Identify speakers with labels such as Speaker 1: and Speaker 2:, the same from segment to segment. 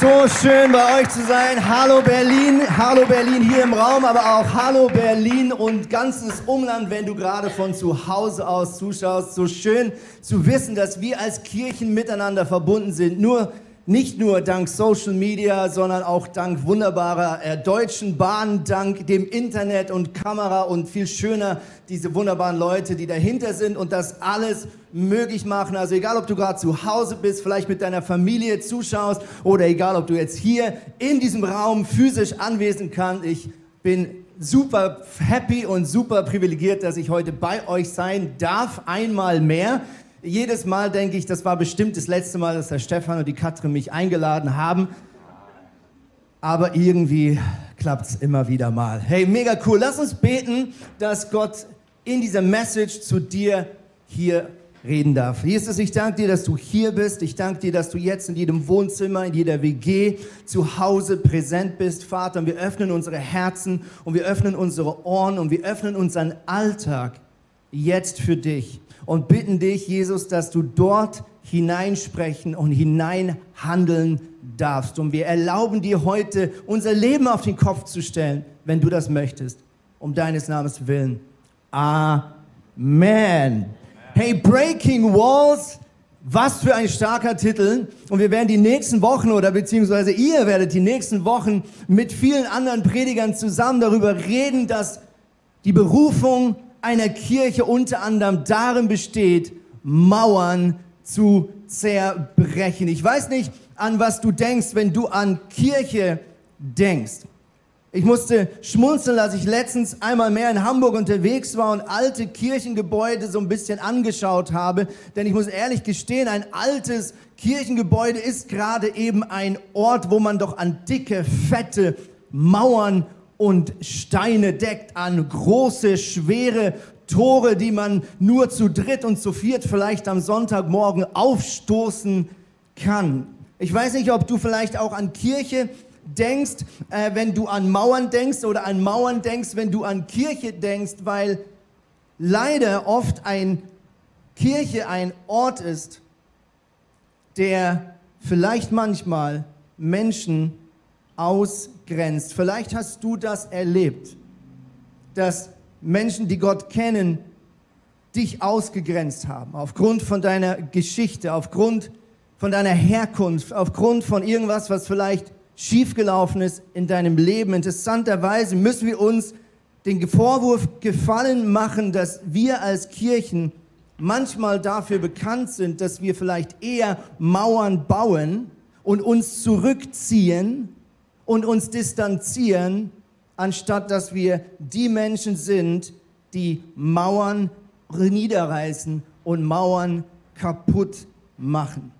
Speaker 1: So schön bei euch zu sein. Hallo Berlin, hallo Berlin hier im Raum, aber auch hallo Berlin und ganzes Umland, wenn du gerade von zu Hause aus zuschaust. So schön zu wissen, dass wir als Kirchen miteinander verbunden sind. Nur nicht nur dank Social Media, sondern auch dank wunderbarer äh, deutschen Bahn, dank dem Internet und Kamera und viel schöner diese wunderbaren Leute, die dahinter sind und das alles möglich machen. Also egal, ob du gerade zu Hause bist, vielleicht mit deiner Familie zuschaust oder egal, ob du jetzt hier in diesem Raum physisch anwesend kannst, ich bin super happy und super privilegiert, dass ich heute bei euch sein darf, einmal mehr. Jedes Mal denke ich, das war bestimmt das letzte Mal, dass der Stefan und die Katrin mich eingeladen haben. Aber irgendwie klappt es immer wieder mal. Hey, mega cool. Lass uns beten, dass Gott in dieser Message zu dir hier reden darf. Jesus, ich danke dir, dass du hier bist. Ich danke dir, dass du jetzt in jedem Wohnzimmer, in jeder WG zu Hause präsent bist, Vater. Und wir öffnen unsere Herzen und wir öffnen unsere Ohren und wir öffnen unseren Alltag jetzt für dich und bitten dich, Jesus, dass du dort hineinsprechen und hineinhandeln darfst. Und wir erlauben dir heute, unser Leben auf den Kopf zu stellen, wenn du das möchtest, um deines Namens willen. Amen. Hey, Breaking Walls, was für ein starker Titel. Und wir werden die nächsten Wochen oder beziehungsweise ihr werdet die nächsten Wochen mit vielen anderen Predigern zusammen darüber reden, dass die Berufung einer Kirche unter anderem darin besteht, Mauern zu zerbrechen. Ich weiß nicht, an was du denkst, wenn du an Kirche denkst. Ich musste schmunzeln, als ich letztens einmal mehr in Hamburg unterwegs war und alte Kirchengebäude so ein bisschen angeschaut habe. Denn ich muss ehrlich gestehen, ein altes Kirchengebäude ist gerade eben ein Ort, wo man doch an dicke, fette Mauern und Steine deckt, an große, schwere Tore, die man nur zu dritt und zu viert vielleicht am Sonntagmorgen aufstoßen kann. Ich weiß nicht, ob du vielleicht auch an Kirche denkst, äh, wenn du an Mauern denkst oder an Mauern denkst, wenn du an Kirche denkst, weil leider oft ein Kirche ein Ort ist, der vielleicht manchmal Menschen ausgrenzt. Vielleicht hast du das erlebt, dass Menschen, die Gott kennen, dich ausgegrenzt haben, aufgrund von deiner Geschichte, aufgrund von deiner Herkunft, aufgrund von irgendwas, was vielleicht schiefgelaufen ist in deinem Leben. Interessanterweise müssen wir uns den Vorwurf gefallen machen, dass wir als Kirchen manchmal dafür bekannt sind, dass wir vielleicht eher Mauern bauen und uns zurückziehen und uns distanzieren, anstatt dass wir die Menschen sind, die Mauern niederreißen und Mauern kaputt machen.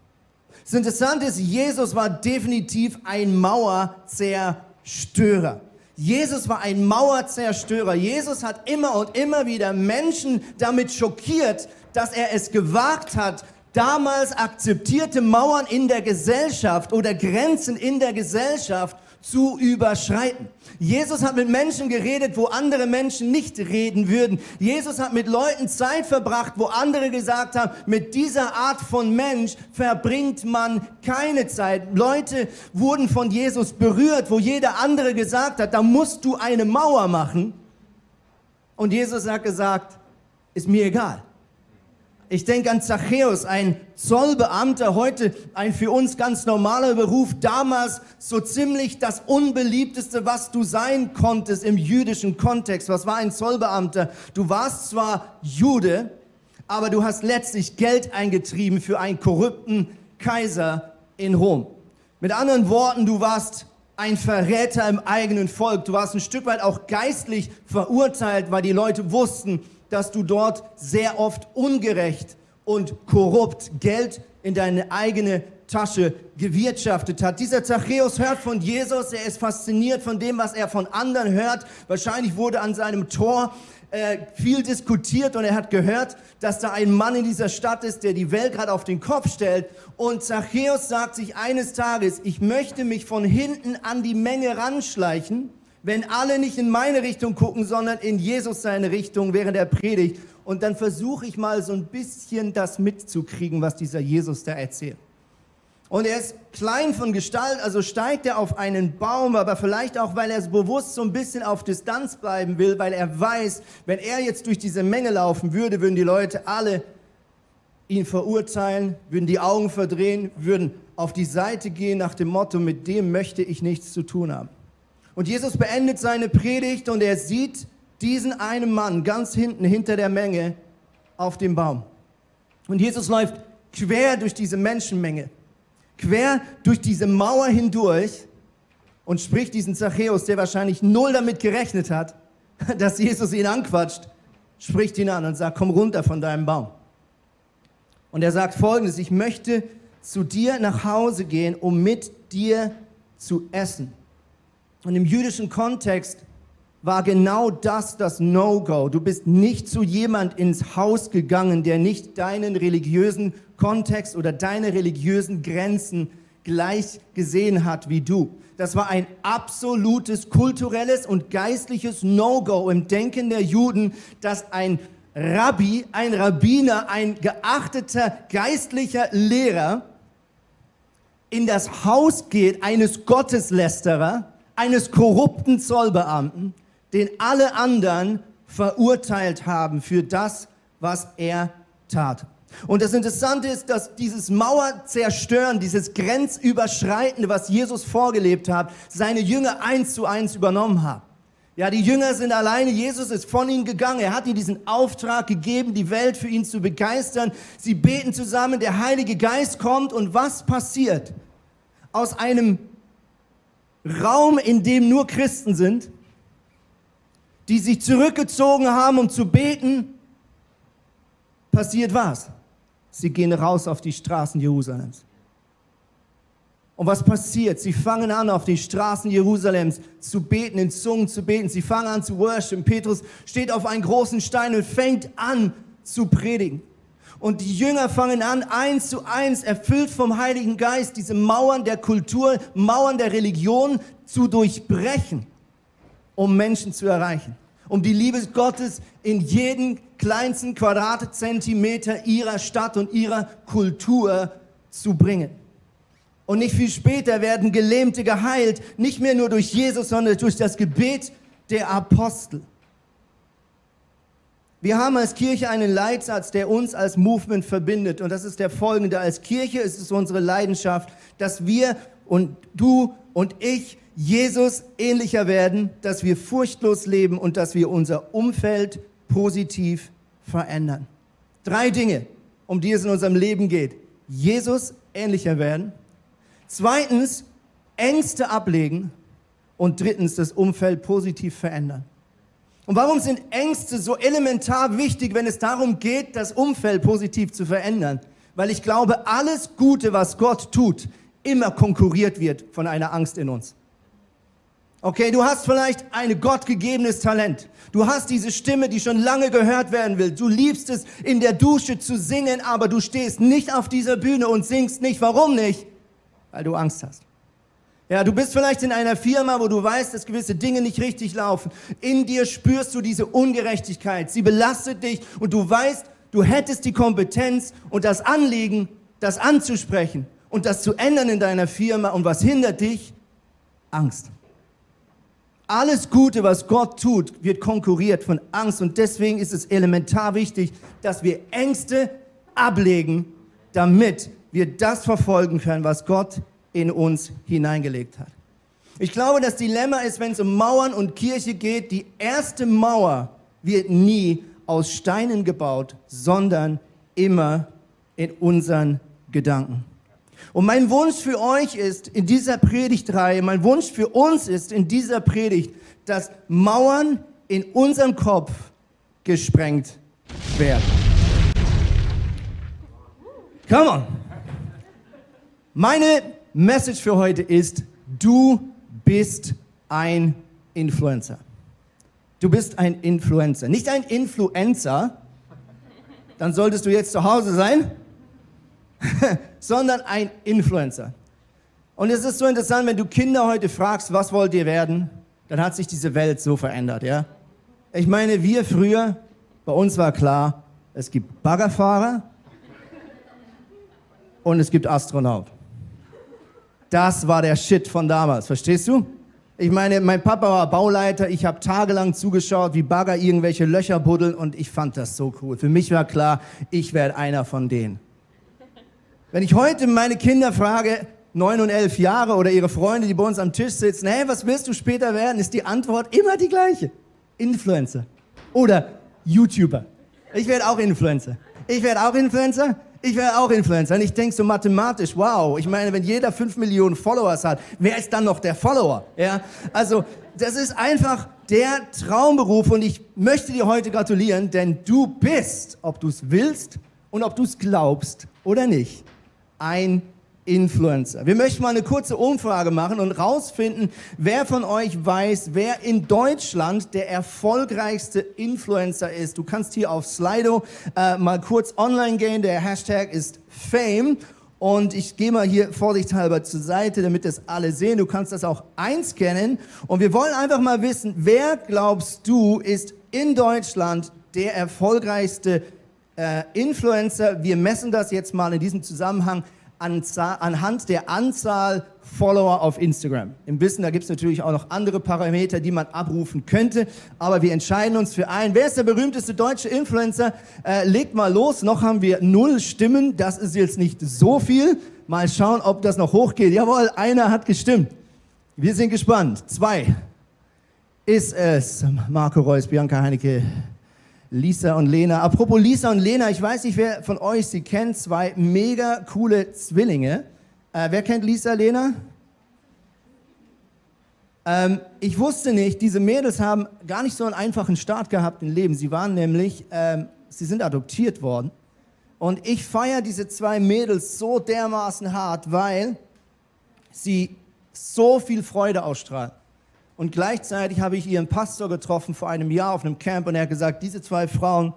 Speaker 1: Das Interessante ist, Jesus war definitiv ein Mauerzerstörer. Jesus war ein Mauerzerstörer. Jesus hat immer und immer wieder Menschen damit schockiert, dass er es gewagt hat, damals akzeptierte Mauern in der Gesellschaft oder Grenzen in der Gesellschaft zu überschreiten. Jesus hat mit Menschen geredet, wo andere Menschen nicht reden würden. Jesus hat mit Leuten Zeit verbracht, wo andere gesagt haben, mit dieser Art von Mensch verbringt man keine Zeit. Leute wurden von Jesus berührt, wo jeder andere gesagt hat, da musst du eine Mauer machen. Und Jesus hat gesagt, ist mir egal. Ich denke an Zachäus, ein Zollbeamter, heute ein für uns ganz normaler Beruf, damals so ziemlich das unbeliebteste, was du sein konntest im jüdischen Kontext. Was war ein Zollbeamter? Du warst zwar Jude, aber du hast letztlich Geld eingetrieben für einen korrupten Kaiser in Rom. Mit anderen Worten, du warst ein Verräter im eigenen Volk. Du warst ein Stück weit auch geistlich verurteilt, weil die Leute wussten, dass du dort sehr oft ungerecht und korrupt Geld in deine eigene Tasche gewirtschaftet hat. Dieser Zachäus hört von Jesus, er ist fasziniert von dem, was er von anderen hört. Wahrscheinlich wurde an seinem Tor äh, viel diskutiert und er hat gehört, dass da ein Mann in dieser Stadt ist, der die Welt gerade auf den Kopf stellt. Und Zachäus sagt sich eines Tages, ich möchte mich von hinten an die Menge ranschleichen, wenn alle nicht in meine Richtung gucken, sondern in Jesus seine Richtung während der Predigt. Und dann versuche ich mal so ein bisschen das mitzukriegen, was dieser Jesus da erzählt. Und er ist klein von Gestalt, also steigt er auf einen Baum, aber vielleicht auch, weil er bewusst so ein bisschen auf Distanz bleiben will, weil er weiß, wenn er jetzt durch diese Menge laufen würde, würden die Leute alle ihn verurteilen, würden die Augen verdrehen, würden auf die Seite gehen nach dem Motto, mit dem möchte ich nichts zu tun haben. Und Jesus beendet seine Predigt und er sieht diesen einen Mann ganz hinten hinter der Menge auf dem Baum. Und Jesus läuft quer durch diese Menschenmenge quer durch diese Mauer hindurch und spricht diesen Zachäus, der wahrscheinlich null damit gerechnet hat, dass Jesus ihn anquatscht, spricht ihn an und sagt, komm runter von deinem Baum. Und er sagt folgendes, ich möchte zu dir nach Hause gehen, um mit dir zu essen. Und im jüdischen Kontext war genau das das No-Go. Du bist nicht zu jemand ins Haus gegangen, der nicht deinen religiösen Kontext oder deine religiösen Grenzen gleich gesehen hat wie du. Das war ein absolutes kulturelles und geistliches No-Go im Denken der Juden, dass ein Rabbi, ein Rabbiner, ein geachteter geistlicher Lehrer in das Haus geht eines Gotteslästerer, eines korrupten Zollbeamten den alle anderen verurteilt haben für das, was er tat. Und das Interessante ist, dass dieses Mauerzerstören, dieses Grenzüberschreitende, was Jesus vorgelebt hat, seine Jünger eins zu eins übernommen haben. Ja, die Jünger sind alleine, Jesus ist von ihnen gegangen, er hat ihnen diesen Auftrag gegeben, die Welt für ihn zu begeistern. Sie beten zusammen, der Heilige Geist kommt und was passiert? Aus einem Raum, in dem nur Christen sind, die sich zurückgezogen haben, um zu beten, passiert was? Sie gehen raus auf die Straßen Jerusalems. Und was passiert? Sie fangen an, auf die Straßen Jerusalems zu beten, in Zungen zu beten. Sie fangen an zu worshipen. Petrus steht auf einen großen Stein und fängt an zu predigen. Und die Jünger fangen an, eins zu eins, erfüllt vom Heiligen Geist, diese Mauern der Kultur, Mauern der Religion zu durchbrechen um Menschen zu erreichen. Um die Liebe Gottes in jeden kleinsten Quadratzentimeter ihrer Stadt und ihrer Kultur zu bringen. Und nicht viel später werden Gelähmte geheilt, nicht mehr nur durch Jesus, sondern durch das Gebet der Apostel. Wir haben als Kirche einen Leitsatz, der uns als Movement verbindet. Und das ist der folgende. Als Kirche ist es unsere Leidenschaft, dass wir und du und ich Jesus ähnlicher werden, dass wir furchtlos leben und dass wir unser Umfeld positiv verändern. Drei Dinge, um die es in unserem Leben geht. Jesus ähnlicher werden. Zweitens, Ängste ablegen. Und drittens, das Umfeld positiv verändern. Und warum sind Ängste so elementar wichtig, wenn es darum geht, das Umfeld positiv zu verändern? Weil ich glaube, alles Gute, was Gott tut, immer konkurriert wird von einer Angst in uns. Okay, du hast vielleicht ein gottgegebenes Talent. Du hast diese Stimme, die schon lange gehört werden will. Du liebst es, in der Dusche zu singen, aber du stehst nicht auf dieser Bühne und singst nicht. Warum nicht? Weil du Angst hast. Ja, du bist vielleicht in einer Firma, wo du weißt, dass gewisse Dinge nicht richtig laufen. In dir spürst du diese Ungerechtigkeit. Sie belastet dich und du weißt, du hättest die Kompetenz und das Anliegen, das anzusprechen und das zu ändern in deiner Firma. Und was hindert dich? Angst. Alles Gute, was Gott tut, wird konkurriert von Angst. Und deswegen ist es elementar wichtig, dass wir Ängste ablegen, damit wir das verfolgen können, was Gott in uns hineingelegt hat. Ich glaube, das Dilemma ist, wenn es um Mauern und Kirche geht, die erste Mauer wird nie aus Steinen gebaut, sondern immer in unseren Gedanken. Und mein Wunsch für euch ist in dieser Predigtreihe, mein Wunsch für uns ist in dieser Predigt, dass Mauern in unserem Kopf gesprengt werden. Come on. Meine Message für heute ist, du bist ein Influencer. Du bist ein Influencer. Nicht ein Influencer, dann solltest du jetzt zu Hause sein, sondern ein Influencer. Und es ist so interessant, wenn du Kinder heute fragst, was wollt ihr werden, dann hat sich diese Welt so verändert, ja? Ich meine, wir früher, bei uns war klar, es gibt Baggerfahrer und es gibt Astronaut. Das war der Shit von damals, verstehst du? Ich meine, mein Papa war Bauleiter, ich habe tagelang zugeschaut, wie Bagger irgendwelche Löcher buddeln und ich fand das so cool. Für mich war klar, ich werde einer von denen. Wenn ich heute meine Kinder frage, neun und elf Jahre oder ihre Freunde, die bei uns am Tisch sitzen, hey, was willst du später werden, ist die Antwort immer die gleiche. Influencer oder YouTuber. Ich werde auch Influencer. Ich werde auch Influencer. Ich werde auch Influencer. Und ich denke so mathematisch, wow, ich meine, wenn jeder fünf Millionen Followers hat, wer ist dann noch der Follower? Ja? Also, das ist einfach der Traumberuf und ich möchte dir heute gratulieren, denn du bist, ob du es willst und ob du es glaubst oder nicht, ein Influencer. Wir möchten mal eine kurze Umfrage machen und rausfinden, wer von euch weiß, wer in Deutschland der erfolgreichste Influencer ist. Du kannst hier auf Slido äh, mal kurz online gehen. Der Hashtag ist Fame. Und ich gehe mal hier vorsichtshalber zur Seite, damit das alle sehen. Du kannst das auch einscannen. Und wir wollen einfach mal wissen, wer glaubst du ist in Deutschland der erfolgreichste äh, Influencer? Wir messen das jetzt mal in diesem Zusammenhang anhand der Anzahl Follower auf Instagram. Im Wissen, da gibt es natürlich auch noch andere Parameter, die man abrufen könnte, aber wir entscheiden uns für einen. Wer ist der berühmteste deutsche Influencer? Äh, legt mal los, noch haben wir null Stimmen, das ist jetzt nicht so viel. Mal schauen, ob das noch hochgeht. Jawohl, einer hat gestimmt. Wir sind gespannt. Zwei. Ist es Marco Reus, Bianca Heinecke, Lisa und Lena. Apropos Lisa und Lena, ich weiß nicht, wer von euch sie kennt, zwei mega coole Zwillinge. Äh, wer kennt Lisa, Lena? Ähm, ich wusste nicht, diese Mädels haben gar nicht so einen einfachen Start gehabt im Leben. Sie waren nämlich, ähm, sie sind adoptiert worden. Und ich feiere diese zwei Mädels so dermaßen hart, weil sie so viel Freude ausstrahlen. Und gleichzeitig habe ich ihren Pastor getroffen vor einem Jahr auf einem Camp und er hat gesagt, diese zwei Frauen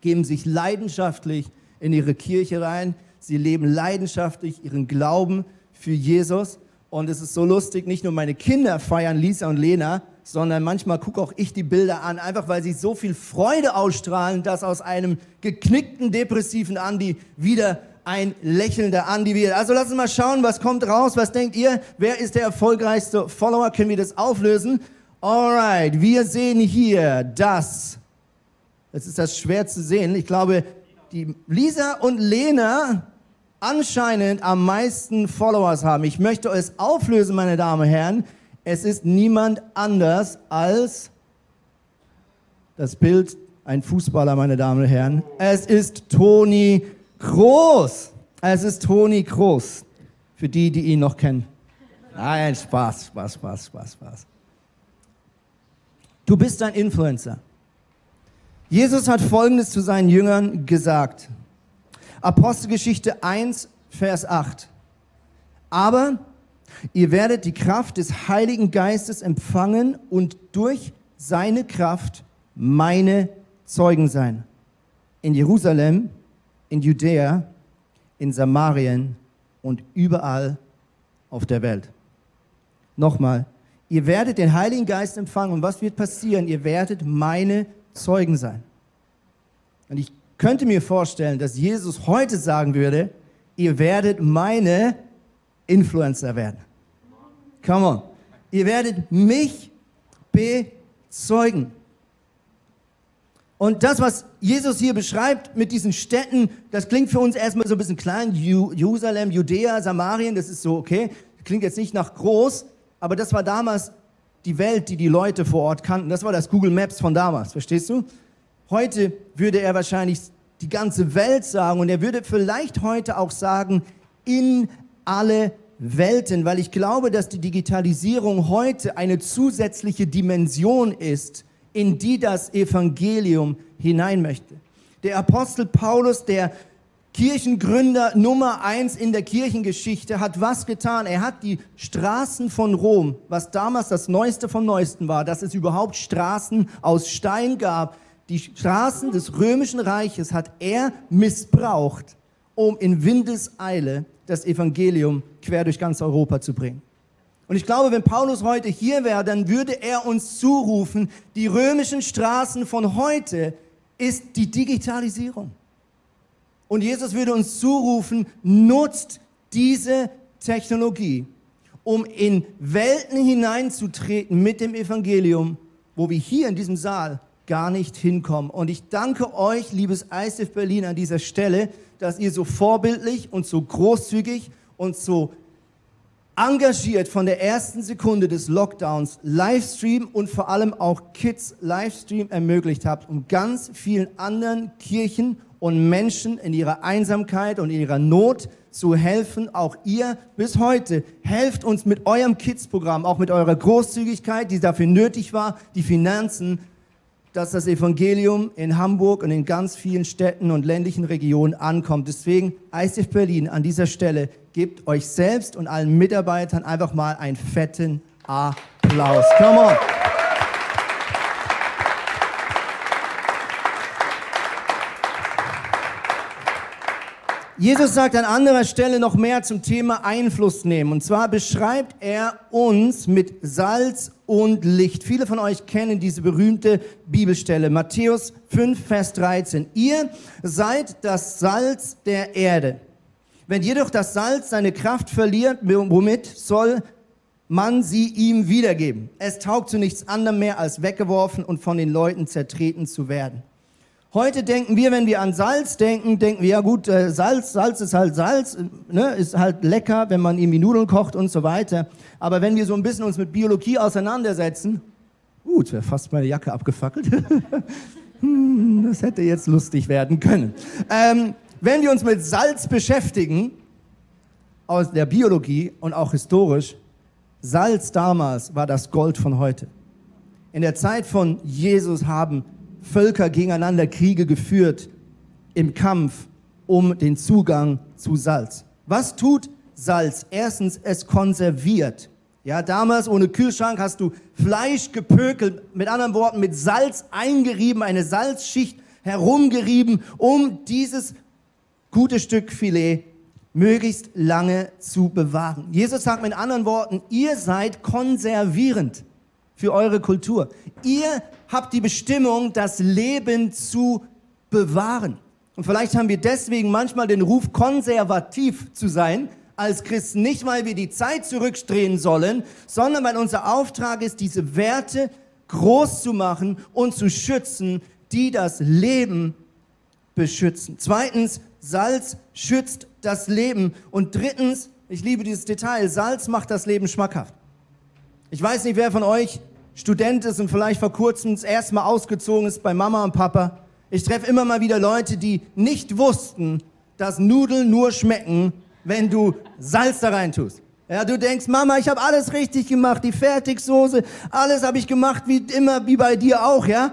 Speaker 1: geben sich leidenschaftlich in ihre Kirche rein. Sie leben leidenschaftlich ihren Glauben für Jesus. Und es ist so lustig, nicht nur meine Kinder feiern Lisa und Lena, sondern manchmal gucke auch ich die Bilder an, einfach weil sie so viel Freude ausstrahlen, dass aus einem geknickten, depressiven Andi wieder ein lächelnder Andi wird. Also lass uns mal schauen, was kommt raus. Was denkt ihr? Wer ist der erfolgreichste Follower? Können wir das auflösen? Alright, wir sehen hier das. Jetzt ist das schwer zu sehen. Ich glaube, die Lisa und Lena anscheinend am meisten Followers haben. Ich möchte es auflösen, meine Damen und Herren. Es ist niemand anders als das Bild, ein Fußballer, meine Damen und Herren. Es ist Toni Groß. Es ist Toni Groß. Für die, die ihn noch kennen. Nein, Spaß, Spaß, Spaß, Spaß, Spaß. Du bist ein Influencer. Jesus hat Folgendes zu seinen Jüngern gesagt. Apostelgeschichte 1, Vers 8. Aber ihr werdet die Kraft des Heiligen Geistes empfangen und durch seine Kraft meine Zeugen sein. In Jerusalem, in Judäa, in Samarien und überall auf der Welt. Nochmal, ihr werdet den Heiligen Geist empfangen und was wird passieren? Ihr werdet meine Zeugen sein. Und ich könnte mir vorstellen, dass Jesus heute sagen würde, ihr werdet meine Influencer werden. Come on. Ihr werdet mich bezeugen. Und das, was Jesus hier beschreibt mit diesen Städten, das klingt für uns erstmal so ein bisschen klein. Jerusalem, Judäa, Samarien, das ist so, okay. Klingt jetzt nicht nach groß, aber das war damals die Welt, die die Leute vor Ort kannten. Das war das Google Maps von damals, verstehst du? Heute würde er wahrscheinlich die ganze Welt sagen und er würde vielleicht heute auch sagen, in alle Welten, weil ich glaube, dass die Digitalisierung heute eine zusätzliche Dimension ist, in die das Evangelium hinein möchte. Der Apostel Paulus, der Kirchengründer Nummer eins in der Kirchengeschichte, hat was getan? Er hat die Straßen von Rom, was damals das Neueste vom Neuesten war, dass es überhaupt Straßen aus Stein gab, die Straßen des römischen Reiches hat er missbraucht, um in Windeseile das Evangelium quer durch ganz Europa zu bringen. Und ich glaube, wenn Paulus heute hier wäre, dann würde er uns zurufen, die römischen Straßen von heute ist die Digitalisierung. Und Jesus würde uns zurufen, nutzt diese Technologie, um in Welten hineinzutreten mit dem Evangelium, wo wir hier in diesem Saal gar nicht hinkommen. Und ich danke euch, liebes ISF Berlin, an dieser Stelle, dass ihr so vorbildlich und so großzügig und so engagiert von der ersten Sekunde des Lockdowns Livestream und vor allem auch Kids Livestream ermöglicht habt, um ganz vielen anderen Kirchen und Menschen in ihrer Einsamkeit und in ihrer Not zu helfen. Auch ihr bis heute helft uns mit eurem Kids-Programm, auch mit eurer Großzügigkeit, die dafür nötig war, die Finanzen, dass das Evangelium in Hamburg und in ganz vielen Städten und ländlichen Regionen ankommt. Deswegen, ICF Berlin an dieser Stelle, gebt euch selbst und allen Mitarbeitern einfach mal einen fetten Applaus. Come on! Jesus sagt an anderer Stelle noch mehr zum Thema Einfluss nehmen. Und zwar beschreibt er uns mit Salz und Licht. Viele von euch kennen diese berühmte Bibelstelle. Matthäus 5, Vers 13. Ihr seid das Salz der Erde. Wenn jedoch das Salz seine Kraft verliert, womit soll man sie ihm wiedergeben? Es taugt zu nichts anderem mehr, als weggeworfen und von den Leuten zertreten zu werden. Heute denken wir, wenn wir an Salz denken, denken wir, ja gut, äh, Salz, Salz ist halt Salz, ne, ist halt lecker, wenn man irgendwie Nudeln kocht und so weiter. Aber wenn wir so ein bisschen uns mit Biologie auseinandersetzen, gut, wäre fast meine Jacke abgefackelt. hm, das hätte jetzt lustig werden können. Ähm, wenn wir uns mit Salz beschäftigen, aus der Biologie und auch historisch, Salz damals war das Gold von heute. In der Zeit von Jesus haben Völker gegeneinander Kriege geführt im Kampf um den Zugang zu Salz. Was tut Salz? Erstens, es konserviert. Ja, damals ohne Kühlschrank hast du Fleisch gepökelt, mit anderen Worten mit Salz eingerieben, eine Salzschicht herumgerieben, um dieses gute Stück Filet möglichst lange zu bewahren. Jesus sagt mit anderen Worten, ihr seid konservierend für eure Kultur. Ihr habt die Bestimmung, das Leben zu bewahren. Und vielleicht haben wir deswegen manchmal den Ruf, konservativ zu sein als Christen. Nicht, weil wir die Zeit zurückdrehen sollen, sondern weil unser Auftrag ist, diese Werte groß zu machen und zu schützen, die das Leben beschützen. Zweitens, Salz schützt das Leben. Und drittens, ich liebe dieses Detail, Salz macht das Leben schmackhaft. Ich weiß nicht, wer von euch Student ist und vielleicht vor kurzem das erste Mal ausgezogen ist bei Mama und Papa. Ich treffe immer mal wieder Leute, die nicht wussten, dass Nudeln nur schmecken, wenn du Salz da rein tust. Ja, du denkst, Mama, ich habe alles richtig gemacht, die Fertigsoße, alles habe ich gemacht, wie immer, wie bei dir auch, ja?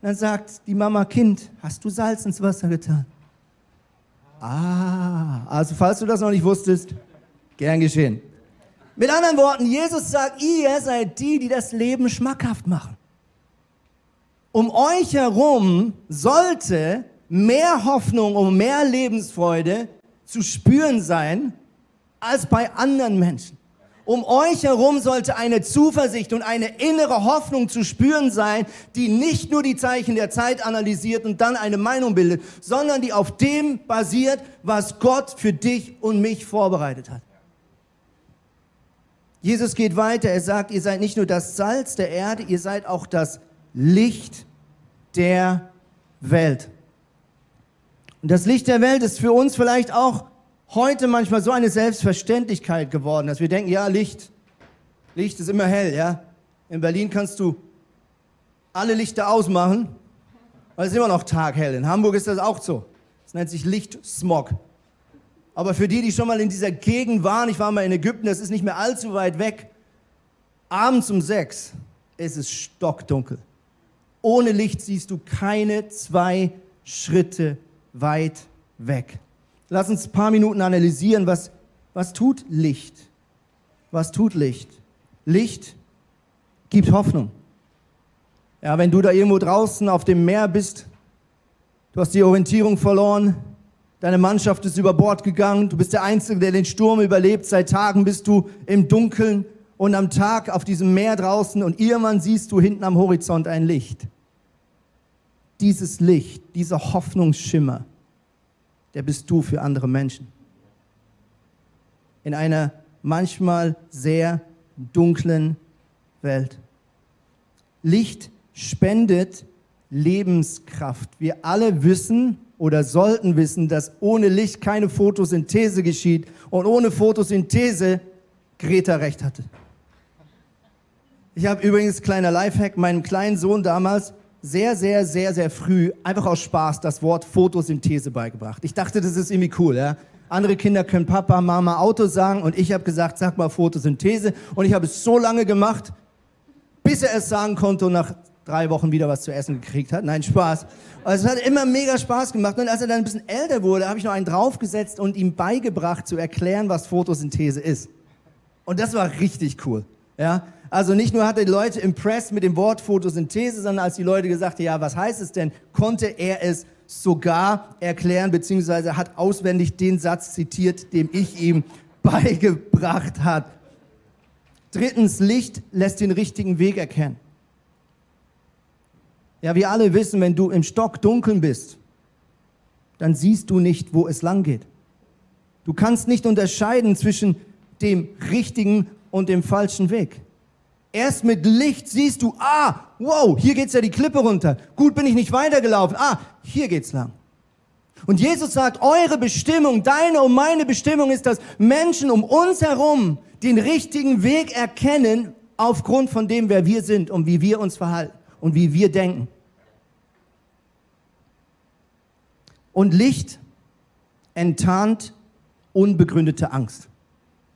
Speaker 1: Dann sagt die Mama, Kind, hast du Salz ins Wasser getan? Ah, also falls du das noch nicht wusstest, gern geschehen. Mit anderen Worten, Jesus sagt, ihr seid die, die das Leben schmackhaft machen. Um euch herum sollte mehr Hoffnung und mehr Lebensfreude zu spüren sein als bei anderen Menschen. Um euch herum sollte eine Zuversicht und eine innere Hoffnung zu spüren sein, die nicht nur die Zeichen der Zeit analysiert und dann eine Meinung bildet, sondern die auf dem basiert, was Gott für dich und mich vorbereitet hat. Jesus geht weiter, er sagt, ihr seid nicht nur das Salz der Erde, ihr seid auch das Licht der Welt. Und das Licht der Welt ist für uns vielleicht auch heute manchmal so eine Selbstverständlichkeit geworden, dass wir denken, ja, Licht, Licht ist immer hell, ja. In Berlin kannst du alle Lichter ausmachen, weil es ist immer noch taghell. In Hamburg ist das auch so. Das nennt sich Lichtsmog. Aber für die, die schon mal in dieser Gegend waren, ich war mal in Ägypten, das ist nicht mehr allzu weit weg. Abends um sechs ist es stockdunkel. Ohne Licht siehst du keine zwei Schritte weit weg. Lass uns ein paar Minuten analysieren, was, was tut Licht? Was tut Licht? Licht gibt Hoffnung. Ja, wenn du da irgendwo draußen auf dem Meer bist, du hast die Orientierung verloren, deine Mannschaft ist über Bord gegangen, du bist der Einzige, der den Sturm überlebt, seit Tagen bist du im Dunkeln und am Tag auf diesem Meer draußen und irgendwann siehst du hinten am Horizont ein Licht. Dieses Licht, dieser Hoffnungsschimmer, der bist du für andere Menschen. In einer manchmal sehr dunklen Welt. Licht spendet Lebenskraft. Wir alle wissen oder sollten wissen, dass ohne Licht keine Photosynthese geschieht und ohne Photosynthese Greta recht hatte. Ich habe übrigens, kleiner Lifehack, meinem kleinen Sohn damals sehr, sehr, sehr, sehr früh einfach aus Spaß das Wort Photosynthese beigebracht. Ich dachte, das ist irgendwie cool. Ja? Andere Kinder können Papa, Mama, Auto sagen und ich habe gesagt, sag mal Photosynthese. Und ich habe es so lange gemacht, bis er es sagen konnte und nach drei Wochen wieder was zu essen gekriegt hat. Nein, Spaß. Also es hat immer mega Spaß gemacht. Und als er dann ein bisschen älter wurde, habe ich noch einen draufgesetzt und ihm beigebracht zu erklären, was Photosynthese ist. Und das war richtig cool. Ja? Also nicht nur hat er die Leute impressed mit dem Wort Photosynthese, sondern als die Leute gesagt haben, ja, was heißt es denn, konnte er es sogar erklären, beziehungsweise hat auswendig den Satz zitiert, den ich ihm beigebracht hat. Drittens, Licht lässt den richtigen Weg erkennen. Ja, wir alle wissen, wenn du im Stock dunkeln bist, dann siehst du nicht, wo es lang geht. Du kannst nicht unterscheiden zwischen dem richtigen und dem falschen Weg. Erst mit Licht siehst du, ah, wow, hier geht's ja die Klippe runter. Gut, bin ich nicht weitergelaufen. Ah, hier geht's lang. Und Jesus sagt, eure Bestimmung, deine und meine Bestimmung ist, dass Menschen um uns herum den richtigen Weg erkennen aufgrund von dem, wer wir sind und wie wir uns verhalten und wie wir denken. Und Licht enttarnt unbegründete Angst.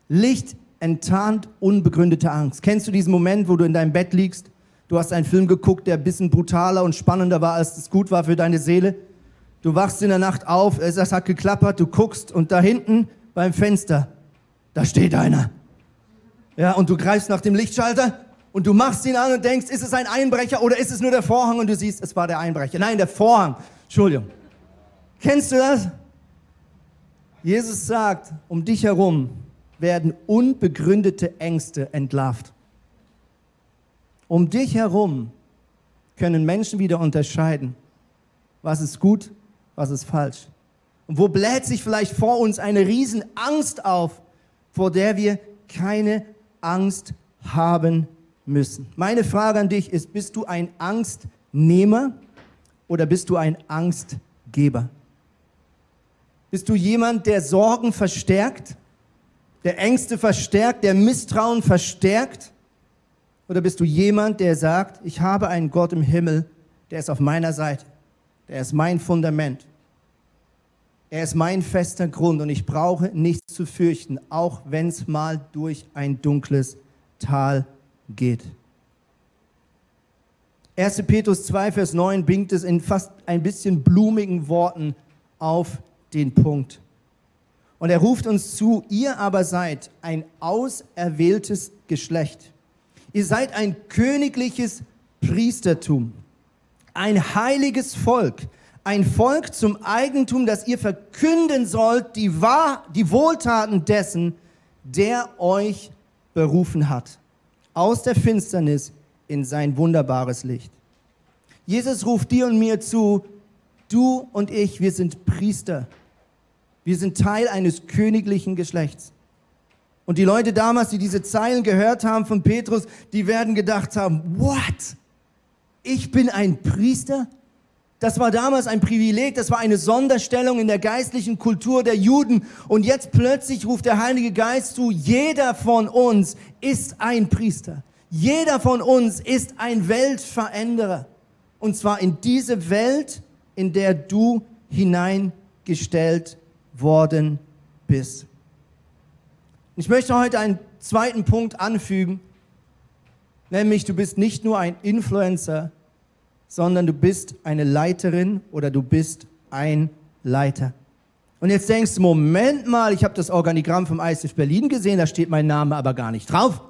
Speaker 1: Licht enttarnt unbegründete Angst. Kennst du diesen Moment, wo du in deinem Bett liegst? Du hast einen Film geguckt, der ein bisschen brutaler und spannender war, als es gut war für deine Seele. Du wachst in der Nacht auf, es hat geklappert, du guckst und da hinten beim Fenster, da steht einer. Ja, und du greifst nach dem Lichtschalter und du machst ihn an und denkst, ist es ein Einbrecher oder ist es nur der Vorhang und du siehst, es war der Einbrecher. Nein, der Vorhang. Entschuldigung. Kennst du das? Jesus sagt, um dich herum werden unbegründete Ängste entlarvt. Um dich herum können Menschen wieder unterscheiden, was ist gut, was ist falsch. Und wo bläht sich vielleicht vor uns eine Riesenangst auf, vor der wir keine Angst haben müssen. Meine Frage an dich ist, bist du ein Angstnehmer oder bist du ein Angstgeber? Bist du jemand, der Sorgen verstärkt der Ängste verstärkt, der Misstrauen verstärkt? Oder bist du jemand, der sagt, ich habe einen Gott im Himmel, der ist auf meiner Seite, der ist mein Fundament, er ist mein fester Grund und ich brauche nichts zu fürchten, auch wenn es mal durch ein dunkles Tal geht. 1. Petrus 2, Vers 9 bringt es in fast ein bisschen blumigen Worten auf den Punkt. Und er ruft uns zu, ihr aber seid ein auserwähltes Geschlecht. Ihr seid ein königliches Priestertum, ein heiliges Volk, ein Volk zum Eigentum, das ihr verkünden sollt, die, Wahr, die Wohltaten dessen, der euch berufen hat, aus der Finsternis in sein wunderbares Licht. Jesus ruft dir und mir zu, du und ich, wir sind Priester wir sind Teil eines königlichen Geschlechts. Und die Leute damals, die diese Zeilen gehört haben von Petrus, die werden gedacht haben, what? Ich bin ein Priester? Das war damals ein Privileg, das war eine Sonderstellung in der geistlichen Kultur der Juden. Und jetzt plötzlich ruft der Heilige Geist zu, jeder von uns ist ein Priester. Jeder von uns ist ein Weltveränderer. Und zwar in diese Welt, in der du hineingestellt worden bist. Ich möchte heute einen zweiten Punkt anfügen, nämlich du bist nicht nur ein Influencer, sondern du bist eine Leiterin oder du bist ein Leiter. Und jetzt denkst du, Moment mal, ich habe das Organigramm vom ISF Berlin gesehen, da steht mein Name aber gar nicht drauf.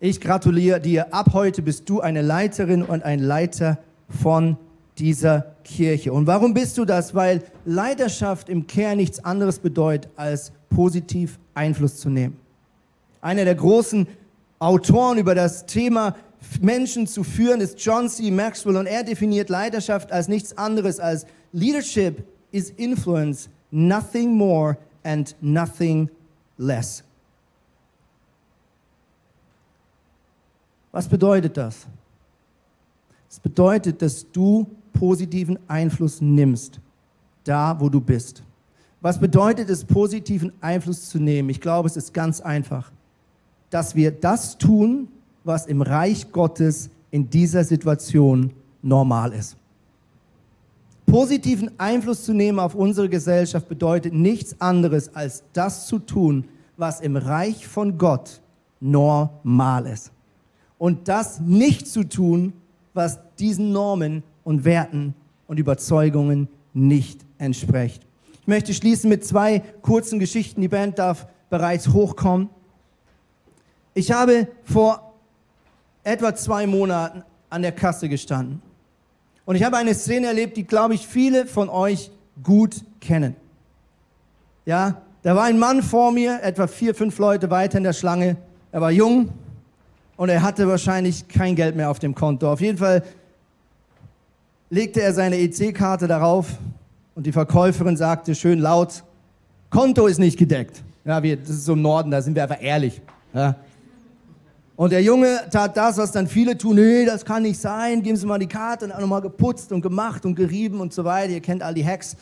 Speaker 1: Ich gratuliere dir, ab heute bist du eine Leiterin und ein Leiter von dieser Kirche. Und warum bist du das? Weil Leiterschaft im Kern nichts anderes bedeutet, als positiv Einfluss zu nehmen. Einer der großen Autoren über das Thema Menschen zu führen ist John C. Maxwell und er definiert Leiterschaft als nichts anderes als Leadership is influence, nothing more and nothing less. Was bedeutet das? Es bedeutet, dass du positiven Einfluss nimmst, da wo du bist. Was bedeutet es, positiven Einfluss zu nehmen? Ich glaube, es ist ganz einfach, dass wir das tun, was im Reich Gottes in dieser Situation normal ist. Positiven Einfluss zu nehmen auf unsere Gesellschaft bedeutet nichts anderes, als das zu tun, was im Reich von Gott normal ist. Und das nicht zu tun, was diesen Normen und Werten und Überzeugungen nicht entspricht. Ich möchte schließen mit zwei kurzen Geschichten. Die Band darf bereits hochkommen. Ich habe vor etwa zwei Monaten an der Kasse gestanden. Und ich habe eine Szene erlebt, die, glaube ich, viele von euch gut kennen. Ja, da war ein Mann vor mir, etwa vier, fünf Leute weiter in der Schlange. Er war jung und er hatte wahrscheinlich kein Geld mehr auf dem Konto. Auf jeden Fall legte er seine EC-Karte darauf und die Verkäuferin sagte schön laut, Konto ist nicht gedeckt. Ja, wir, das ist so im Norden, da sind wir einfach ehrlich. Ja. Und der Junge tat das, was dann viele tun. Nee, das kann nicht sein. Geben Sie mal die Karte. Und auch nochmal geputzt und gemacht und gerieben und so weiter. Ihr kennt all die Hacks.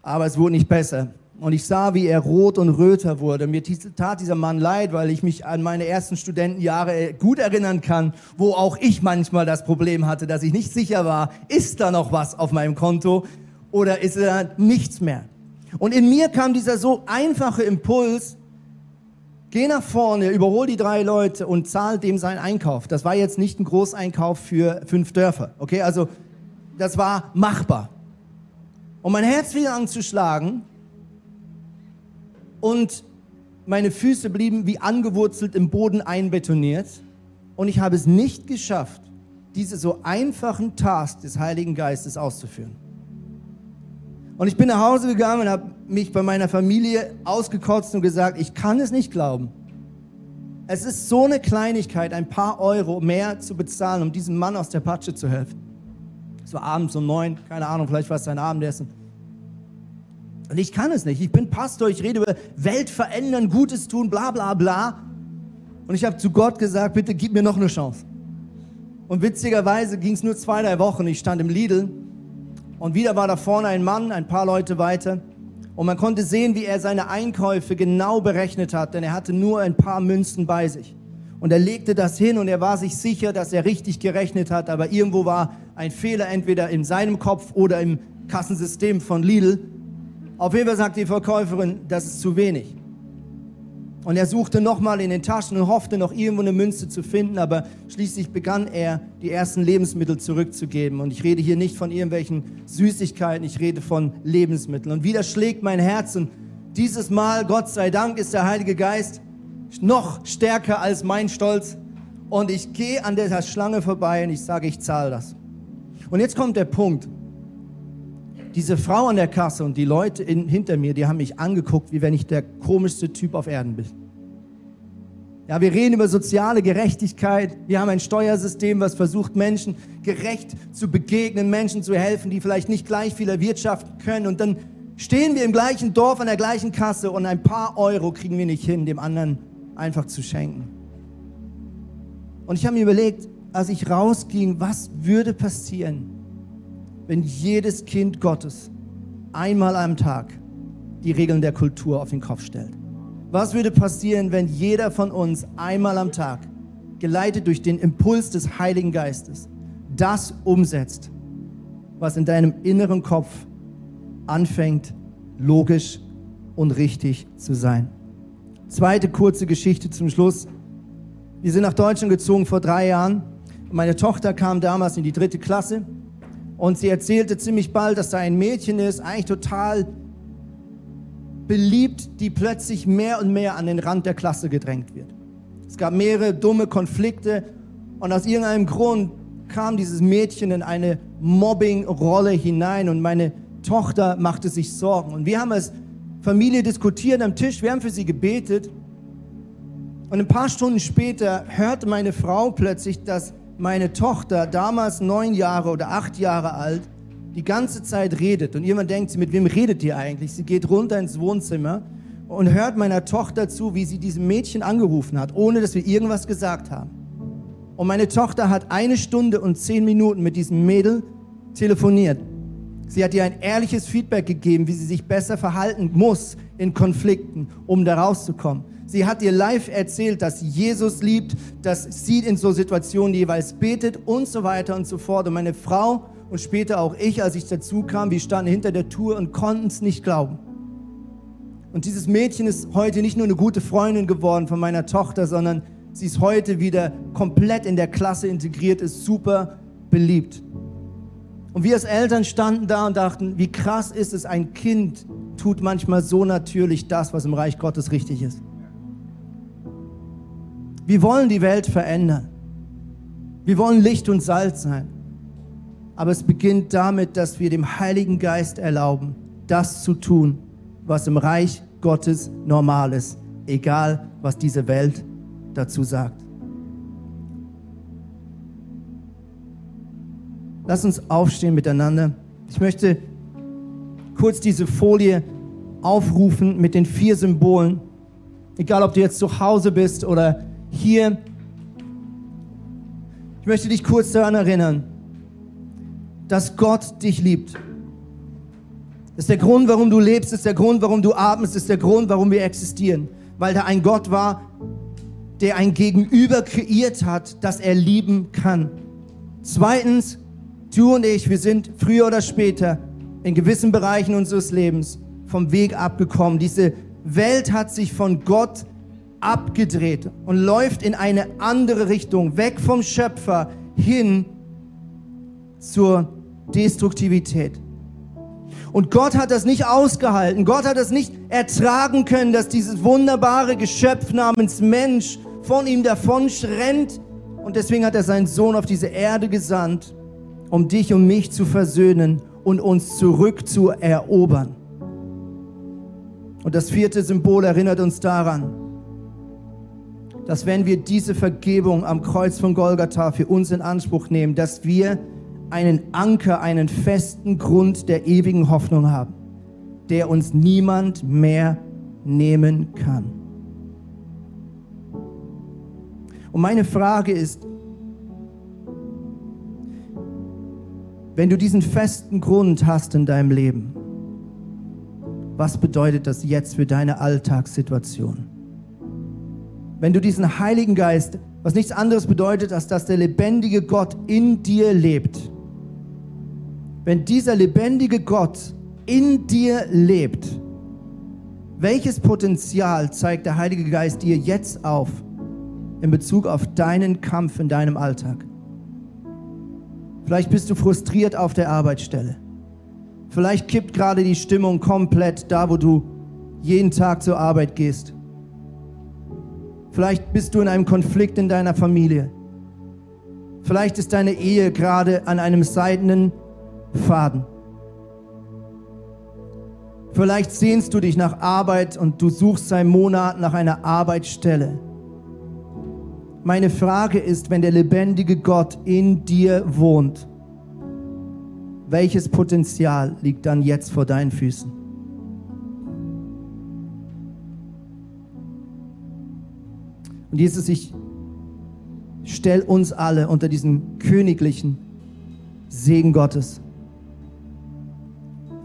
Speaker 1: Aber es wurde nicht besser. Und ich sah, wie er rot und röter wurde. Mir tat dieser Mann leid, weil ich mich an meine ersten Studentenjahre gut erinnern kann, wo auch ich manchmal das Problem hatte, dass ich nicht sicher war, ist da noch was auf meinem Konto oder ist da nichts mehr. Und in mir kam dieser so einfache Impuls, Geh nach vorne, überhol die drei Leute und zahl dem seinen Einkauf. Das war jetzt nicht ein Großeinkauf für fünf Dörfer. Okay, also das war machbar. Und mein Herz fing an zu schlagen und meine Füße blieben wie angewurzelt im Boden einbetoniert und ich habe es nicht geschafft, diese so einfachen Task des Heiligen Geistes auszuführen. Und ich bin nach Hause gegangen und habe mich bei meiner Familie ausgekotzt und gesagt, ich kann es nicht glauben. Es ist so eine Kleinigkeit, ein paar Euro mehr zu bezahlen, um diesem Mann aus der Patsche zu helfen. Es war abends um neun, keine Ahnung, vielleicht war es sein Abendessen. Und ich kann es nicht. Ich bin Pastor, ich rede über Welt verändern, Gutes tun, bla bla bla. Und ich habe zu Gott gesagt, bitte gib mir noch eine Chance. Und witzigerweise ging es nur zwei, drei Wochen. Ich stand im Lidl und wieder war da vorne ein Mann, ein paar Leute weiter. Und man konnte sehen, wie er seine Einkäufe genau berechnet hat, denn er hatte nur ein paar Münzen bei sich. Und er legte das hin und er war sich sicher, dass er richtig gerechnet hat, aber irgendwo war ein Fehler entweder in seinem Kopf oder im Kassensystem von Lidl. Auf jeden Fall sagt die Verkäuferin, das ist zu wenig. Und er suchte nochmal in den Taschen und hoffte noch irgendwo eine Münze zu finden, aber schließlich begann er, die ersten Lebensmittel zurückzugeben. Und ich rede hier nicht von irgendwelchen Süßigkeiten, ich rede von Lebensmitteln. Und wieder schlägt mein Herz und dieses Mal, Gott sei Dank, ist der Heilige Geist noch stärker als mein Stolz. Und ich gehe an der Schlange vorbei und ich sage, ich zahle das. Und jetzt kommt der Punkt. Diese Frau an der Kasse und die Leute in, hinter mir, die haben mich angeguckt, wie wenn ich der komischste Typ auf Erden bin. Ja, wir reden über soziale Gerechtigkeit. Wir haben ein Steuersystem, was versucht, Menschen gerecht zu begegnen, Menschen zu helfen, die vielleicht nicht gleich viel erwirtschaften können. Und dann stehen wir im gleichen Dorf an der gleichen Kasse und ein paar Euro kriegen wir nicht hin, dem anderen einfach zu schenken. Und ich habe mir überlegt, als ich rausging, was würde passieren, wenn jedes Kind Gottes einmal am Tag die Regeln der Kultur auf den Kopf stellt? Was würde passieren, wenn jeder von uns einmal am Tag, geleitet durch den Impuls des Heiligen Geistes, das umsetzt, was in deinem inneren Kopf anfängt, logisch und richtig zu sein? Zweite kurze Geschichte zum Schluss. Wir sind nach Deutschland gezogen vor drei Jahren. Meine Tochter kam damals in die dritte Klasse Und sie erzählte ziemlich bald, dass da ein Mädchen ist, eigentlich total beliebt, die plötzlich mehr und mehr an den Rand der Klasse gedrängt wird. Es gab mehrere dumme Konflikte und aus irgendeinem Grund kam dieses Mädchen in eine Mobbing-Rolle hinein und meine Tochter machte sich Sorgen. Und wir haben als Familie diskutiert am Tisch, wir haben für sie gebetet. Und ein paar Stunden später hörte meine Frau plötzlich, dass meine Tochter, damals neun Jahre oder acht Jahre alt, die ganze Zeit redet. Und jemand denkt, mit wem redet ihr eigentlich? Sie geht runter ins Wohnzimmer und hört meiner Tochter zu, wie sie diesem Mädchen angerufen hat, ohne dass wir irgendwas gesagt haben. Und meine Tochter hat eine Stunde und zehn Minuten mit diesem Mädel telefoniert. Sie hat ihr ein ehrliches Feedback gegeben, wie sie sich besser verhalten muss in Konflikten, um da rauszukommen. Sie hat ihr live erzählt, dass Jesus liebt, dass sie in so Situationen jeweils betet und so weiter und so fort. Und meine Frau und später auch ich, als ich dazu kam, wir standen hinter der Tour und konnten es nicht glauben. Und dieses Mädchen ist heute nicht nur eine gute Freundin geworden von meiner Tochter, sondern sie ist heute wieder komplett in der Klasse integriert, ist super beliebt. Und wir als Eltern standen da und dachten, wie krass ist es, ein Kind tut manchmal so natürlich das, was im Reich Gottes richtig ist. Wir wollen die Welt verändern. Wir wollen Licht und Salz sein. Aber es beginnt damit, dass wir dem Heiligen Geist erlauben, das zu tun, was im Reich Gottes normal ist, egal was diese Welt dazu sagt. Lass uns aufstehen miteinander. Ich möchte kurz diese Folie aufrufen mit den vier Symbolen. Egal, ob du jetzt zu Hause bist oder hier. Ich möchte dich kurz daran erinnern, dass Gott dich liebt. Das ist der Grund, warum du lebst, ist der Grund, warum du atmest, ist der Grund, warum wir existieren. Weil da ein Gott war, der ein Gegenüber kreiert hat, das er lieben kann. Zweitens, Du und ich, wir sind früher oder später in gewissen Bereichen unseres Lebens vom Weg abgekommen. Diese Welt hat sich von Gott abgedreht und läuft in eine andere Richtung, weg vom Schöpfer hin zur Destruktivität. Und Gott hat das nicht ausgehalten. Gott hat das nicht ertragen können, dass dieses wunderbare Geschöpf namens Mensch von ihm davon rennt. Und deswegen hat er seinen Sohn auf diese Erde gesandt, um dich und mich zu versöhnen und uns zurückzuerobern. Und das vierte Symbol erinnert uns daran, dass wenn wir diese Vergebung am Kreuz von Golgatha für uns in Anspruch nehmen, dass wir einen Anker, einen festen Grund der ewigen Hoffnung haben, der uns niemand mehr nehmen kann. Und meine Frage ist, Wenn du diesen festen Grund hast in deinem Leben, was bedeutet das jetzt für deine Alltagssituation? Wenn du diesen Heiligen Geist, was nichts anderes bedeutet, als dass der lebendige Gott in dir lebt, wenn dieser lebendige Gott in dir lebt, welches Potenzial zeigt der Heilige Geist dir jetzt auf in Bezug auf deinen Kampf in deinem Alltag? Vielleicht bist du frustriert auf der Arbeitsstelle. Vielleicht kippt gerade die Stimmung komplett da, wo du jeden Tag zur Arbeit gehst. Vielleicht bist du in einem Konflikt in deiner Familie. Vielleicht ist deine Ehe gerade an einem seidenen Faden. Vielleicht sehnst du dich nach Arbeit und du suchst seit Monaten nach einer Arbeitsstelle. Meine Frage ist, wenn der lebendige Gott in dir wohnt, welches Potenzial liegt dann jetzt vor deinen Füßen? Und Jesus, ich stelle uns alle unter diesen königlichen Segen Gottes.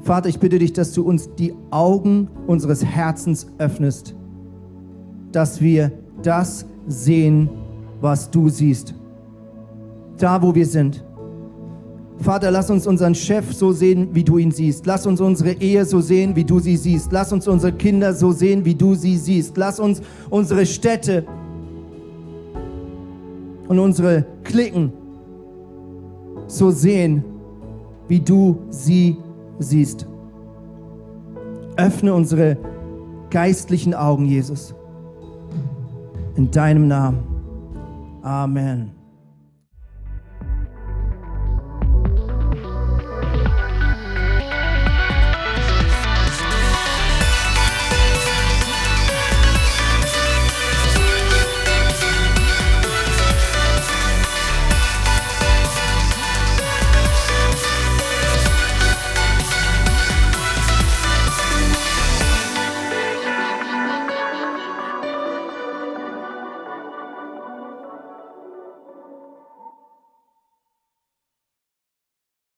Speaker 1: Vater, ich bitte dich, dass du uns die Augen unseres Herzens öffnest, dass wir das sehen, was du siehst. Da, wo wir sind. Vater, lass uns unseren Chef so sehen, wie du ihn siehst. Lass uns unsere Ehe so sehen, wie du sie siehst. Lass uns unsere Kinder so sehen, wie du sie siehst. Lass uns unsere Städte und unsere Klicken so sehen, wie du sie siehst. Öffne unsere geistlichen Augen, Jesus. In deinem Namen. Amen.